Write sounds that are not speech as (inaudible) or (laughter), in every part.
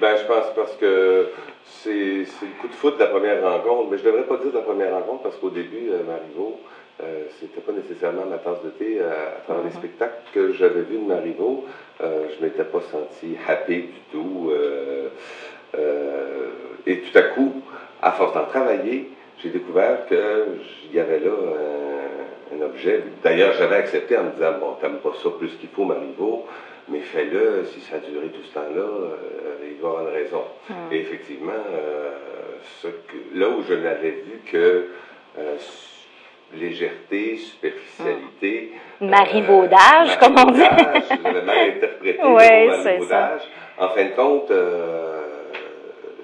Ben, je pense parce que c'est le coup de foot de la première rencontre. Mais je devrais pas dire de la première rencontre parce qu'au début, euh, Marivaux, euh, c'était pas nécessairement ma tasse de thé. Euh, à travers les Mhm. spectacles que j'avais vus de Marivaux, euh, je m'étais pas senti happy du tout. euh, euh, et tout à coup, à force d'en travailler, j'ai découvert qu'il y avait là un, un objet. D'ailleurs, j'avais accepté en me disant, bon, t'aimes pas ça plus qu'il faut, Marivaux, mais fais-le, si ça a duré tout ce temps-là, euh, il va y avoir une raison. Mm. Et effectivement, euh, ce que- là où je n'avais vu que euh, légèreté, superficialité, Marivaudage, euh, comme on dit. marivaudage, J'avais mal interprété (laughs) Oui, c'est marivaudage. En fin de compte, euh,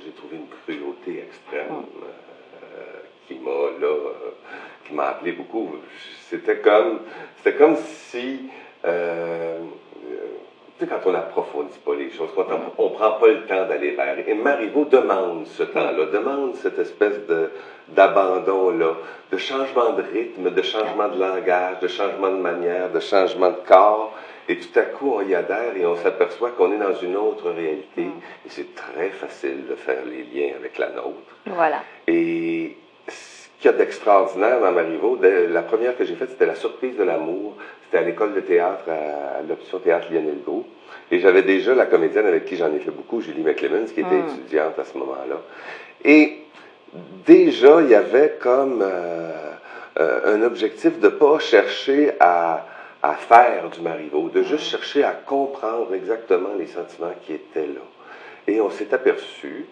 j'ai trouvé une cruauté extrême euh, qui m'a là, qui m'a appelé beaucoup. C'était comme, c'était comme si, tu sais, quand on n'approfondit pas les choses, quand on, on prend pas le temps d'aller vers. Et Marivaux demande ce temps-là, demande cette espèce de d'abandon-là, de changement de rythme, de changement de langage, de changement de manière, de changement de corps. Et tout à coup, on y adhère et on s'aperçoit qu'on est dans une autre réalité. Et c'est très facile de faire les liens avec la nôtre. Voilà. Et qu'il y a d'extraordinaire dans Marivaux, la première que j'ai faite, c'était La surprise de l'amour. C'était à l'école de théâtre, à, à l'option théâtre Lionel Gros. Et j'avais déjà la comédienne avec qui j'en ai fait beaucoup, Julie McClemens, qui était Mm. étudiante à ce moment-là. Et déjà, il y avait comme euh, euh, un objectif de pas chercher à, à faire du Marivaux, de juste chercher à comprendre exactement les sentiments qui étaient là. Et on s'est aperçu,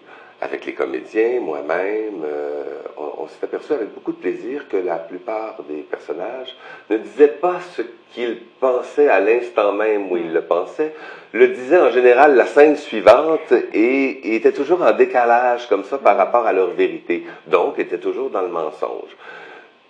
avec les comédiens, moi-même, euh, on, on s'est aperçu avec beaucoup de plaisir que la plupart des personnages ne disaient pas ce qu'ils pensaient à l'instant même où ils le pensaient, le disaient en général la scène suivante et, et étaient toujours en décalage comme ça par rapport à leur vérité, donc étaient toujours dans le mensonge.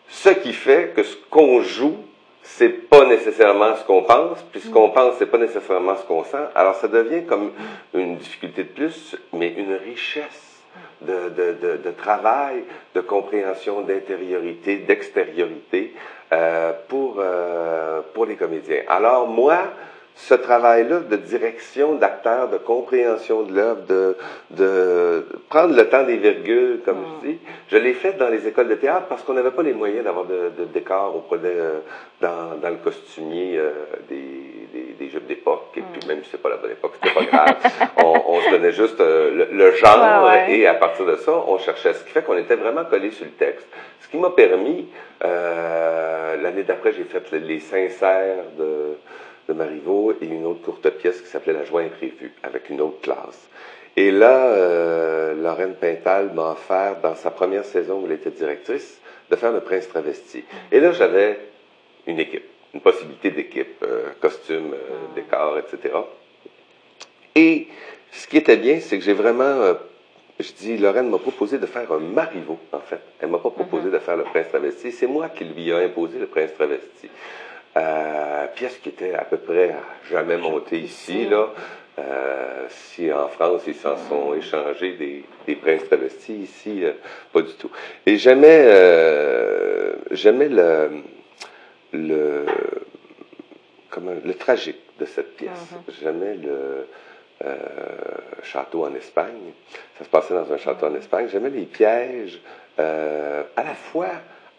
Ce qui fait que ce qu'on joue, c'est pas nécessairement ce qu'on pense, puis ce qu'on pense, c'est pas nécessairement ce qu'on sent. Alors ça devient comme une difficulté de plus, mais une richesse de, de, de, travail, de compréhension, d'intériorité, d'extériorité euh, pour, euh, pour les comédiens. Alors moi, ce travail-là de direction d'acteur, de compréhension de l'œuvre, de, de prendre le temps des virgules, comme je dis, je l'ai fait dans les écoles de théâtre parce qu'on n'avait pas les moyens d'avoir de, de décor. On prenait euh, dans, dans le costumier euh, des, des, des jupes d'époque, et puis même si c'est pas la bonne époque, c'était pas grave. (laughs) on, on se donnait juste euh, le, le genre, Ouais, ouais. et à partir de ça, on cherchait. Ce qui fait qu'on était vraiment collé sur le texte. Ce qui m'a permis, euh, l'année d'après, j'ai fait les sincères de de Marivaux et une autre courte pièce qui s'appelait La joie imprévue, avec une autre classe. Et là, euh, Lorraine Pintal m'a offert, dans sa première saison où elle était directrice, de faire Le Prince travesti. Et là, j'avais une équipe, une possibilité d'équipe, euh, costume, euh, décor, etc. Et ce qui était bien, c'est que j'ai vraiment, euh, je dis, Lorraine m'a proposé de faire un Marivaux, en fait. Elle m'a pas proposé de faire Le Prince travesti. C'est moi qui lui ai imposé Le Prince travesti. Euh, pièce qui était à peu près jamais montée ici, là. Euh, si en France, ils s'en sont échangés des, des princes travestis, ici, euh, pas du tout. Et j'aimais, euh, j'aimais le, le, comment, le tragique de cette pièce. J'aimais le château en Espagne. Ça se passait dans un château en Espagne. J'aimais les pièges, à la fois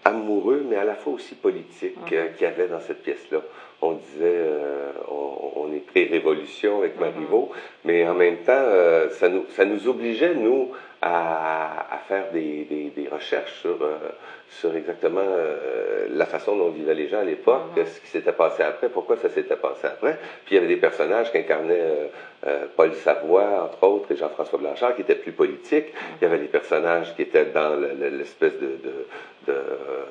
amoureux, mais à la fois aussi politiques euh, qu'il y avait dans cette pièce-là. On disait, euh, on, on est pré-révolution avec Marivaux, mais en même temps, euh, ça, nous, ça nous obligeait, nous, à, à faire des, des, des recherches sur, euh, sur exactement euh, la façon dont vivaient les gens à l'époque, ce qui s'était passé après, pourquoi ça s'était passé après. Puis il y avait des personnages qui incarnaient euh, Paul Savoie, entre autres, et Jean-François Blanchard, qui étaient plus politiques. Il y avait des personnages qui étaient dans le- le- l'espèce de, de, de, euh,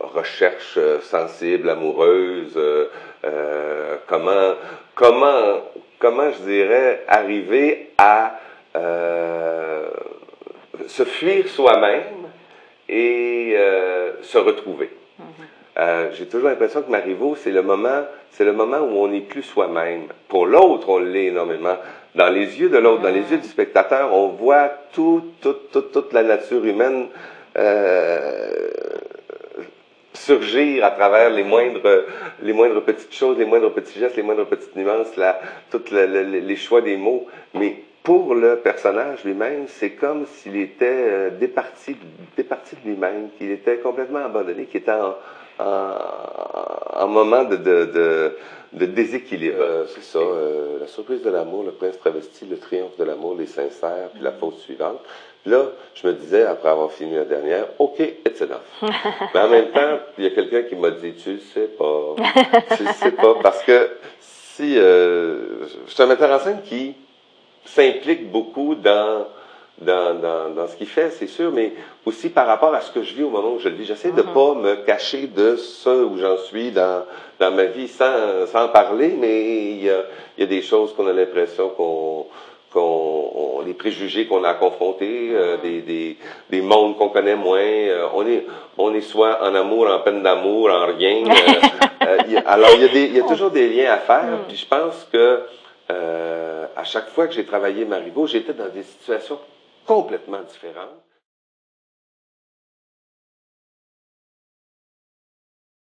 recherche euh, sensible, amoureuse, euh, euh, comment, comment, comment je dirais, arriver à euh, se fuir soi-même et euh, se retrouver. Euh, J'ai toujours l'impression que Marivaux, c'est le moment, c'est le moment où on n'est plus soi-même. Pour l'autre, on l'est énormément. Dans les yeux de l'autre, dans les yeux du spectateur, on voit tout, tout, tout, toute la nature humaine euh, surgir à travers les moindres, les moindres petites choses, les moindres petits gestes, les moindres petites nuances, la, la- les choix des mots. Mais pour le personnage lui-même, c'est comme s'il était euh, départi, départi de lui-même, qu'il était complètement abandonné, qu'il était en, en, moment de, de, de, de déséquilibre. Euh, c'est ça, euh, la surprise de l'amour, le prince travesti, le triomphe de l'amour, les sincères, puis la faute suivante. Puis là, je me disais, après avoir fini la dernière, OK, it's enough. (laughs) Mais en même temps, il y a quelqu'un qui m'a dit, tu le sais pas, tu le sais pas, parce que si, euh, je suis un metteur en scène qui s'implique beaucoup dans dans, dans, dans ce qu'il fait, c'est sûr, mais aussi par rapport à ce que je vis au moment où je le vis. J'essaie de mm-hmm. pas me cacher de ce où j'en suis dans, dans ma vie sans, sans parler, mais il y a, il y a des choses qu'on a l'impression qu'on qu'on les préjugés qu'on a confrontés, euh, mm-hmm. des, des, des mondes qu'on connaît moins. Euh, on est on est soit en amour, en peine d'amour, en rien. (laughs) Euh, alors il y a des il y a toujours des liens à faire. Mm. Puis je pense que à chaque fois que j'ai travaillé Marivaux, j'étais dans des situations complètement différent.